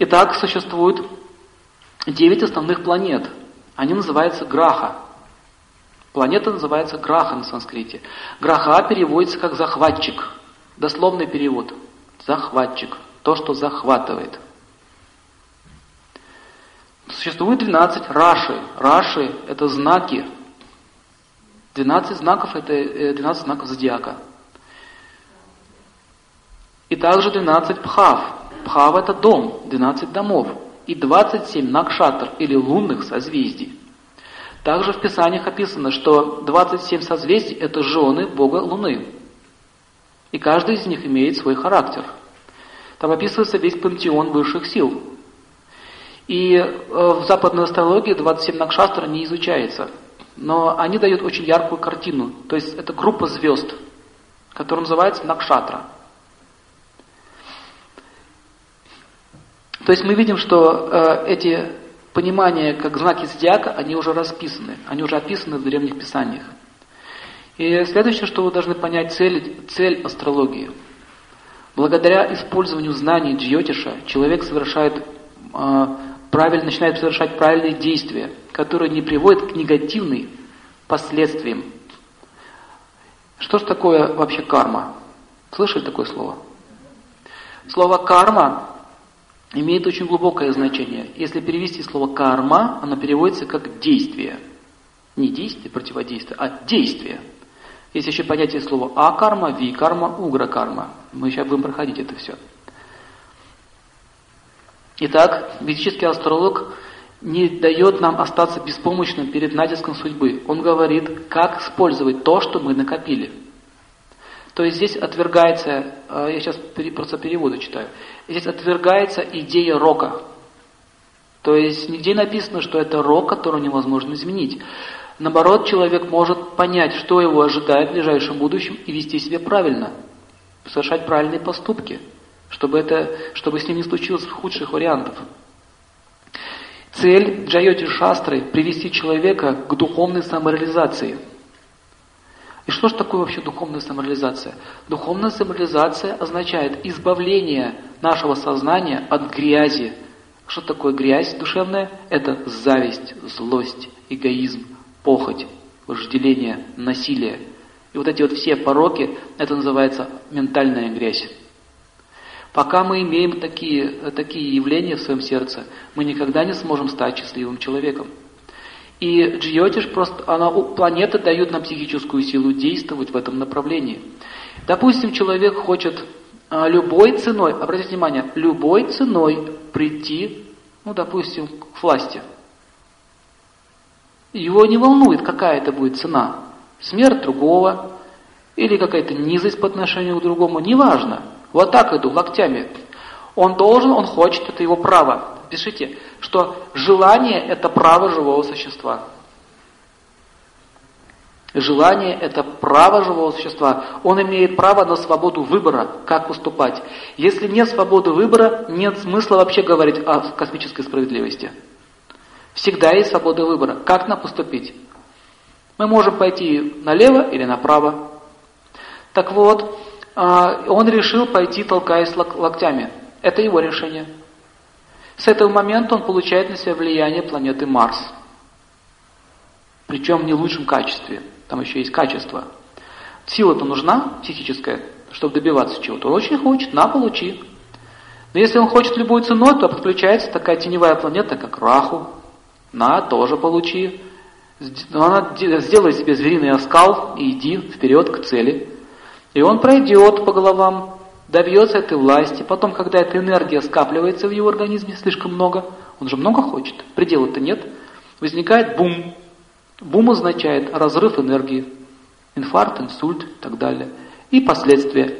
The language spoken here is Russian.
Итак, существует девять основных планет. Они называются Граха. Планета называется Граха на санскрите. Граха переводится как захватчик. Дословный перевод. Захватчик. То, что захватывает. Существует 12 раши. Раши – это знаки. 12 знаков – это 12 э, знаков зодиака. И также 12 пхав. Пхав – это дом, 12 домов. И 27 накшатр, или лунных созвездий. Также в Писаниях описано, что 27 созвездий – это жены Бога Луны. И каждый из них имеет свой характер. Там описывается весь пантеон высших сил. И э, в западной астрологии 27 накшастра не изучается. Но они дают очень яркую картину. То есть это группа звезд, которая называется накшатра. То есть мы видим, что э, эти понимания, как знаки зодиака, они уже расписаны, они уже описаны в древних писаниях. И следующее, что вы должны понять, цель, цель астрологии. Благодаря использованию знаний Джьотиша человек совершает э, правильно, начинает совершать правильные действия, которые не приводят к негативным последствиям. Что же такое вообще карма? Слышали такое слово? Слово карма имеет очень глубокое значение. Если перевести слово карма, оно переводится как действие. Не действие, противодействие, а действие. Есть еще понятие слова а-карма, ви-карма, угра-карма. Мы сейчас будем проходить это все. Итак, ведический астролог не дает нам остаться беспомощным перед натиском судьбы. Он говорит, как использовать то, что мы накопили. То есть здесь отвергается, э, я сейчас просто переводы читаю, здесь отвергается идея рока. То есть нигде написано, что это рок, который невозможно изменить. Наоборот, человек может понять, что его ожидает в ближайшем будущем и вести себя правильно, совершать правильные поступки – чтобы, это, чтобы с ним не случилось худших вариантов. Цель Джайоти Шастры – привести человека к духовной самореализации. И что же такое вообще духовная самореализация? Духовная самореализация означает избавление нашего сознания от грязи. Что такое грязь душевная? Это зависть, злость, эгоизм, похоть, вожделение, насилие. И вот эти вот все пороки, это называется ментальная грязь. Пока мы имеем такие, такие явления в своем сердце, мы никогда не сможем стать счастливым человеком. И Джиотиш просто, она, планеты дают нам психическую силу действовать в этом направлении. Допустим, человек хочет а, любой ценой, обратите внимание, любой ценой прийти, ну, допустим, к власти. Его не волнует, какая это будет цена. Смерть другого или какая-то низость по отношению к другому, неважно. Вот так иду, локтями. Он должен, он хочет, это его право. Пишите, что желание – это право живого существа. Желание – это право живого существа. Он имеет право на свободу выбора, как поступать. Если нет свободы выбора, нет смысла вообще говорить о космической справедливости. Всегда есть свобода выбора. Как нам поступить? Мы можем пойти налево или направо. Так вот, а, он решил пойти, толкаясь локтями. Это его решение. С этого момента он получает на себя влияние планеты Марс. Причем в не лучшем качестве. Там еще есть качество. Сила-то нужна, психическая, чтобы добиваться чего-то. Он очень хочет, на, получи. Но если он хочет любой ценой, то подключается такая теневая планета, как Раху. На, тоже получи. Но она сделай себе звериный оскал и иди вперед к цели. И он пройдет по головам, добьется этой власти. Потом, когда эта энергия скапливается в его организме слишком много, он же много хочет, предела-то нет, возникает бум. Бум означает разрыв энергии, инфаркт, инсульт и так далее. И последствия.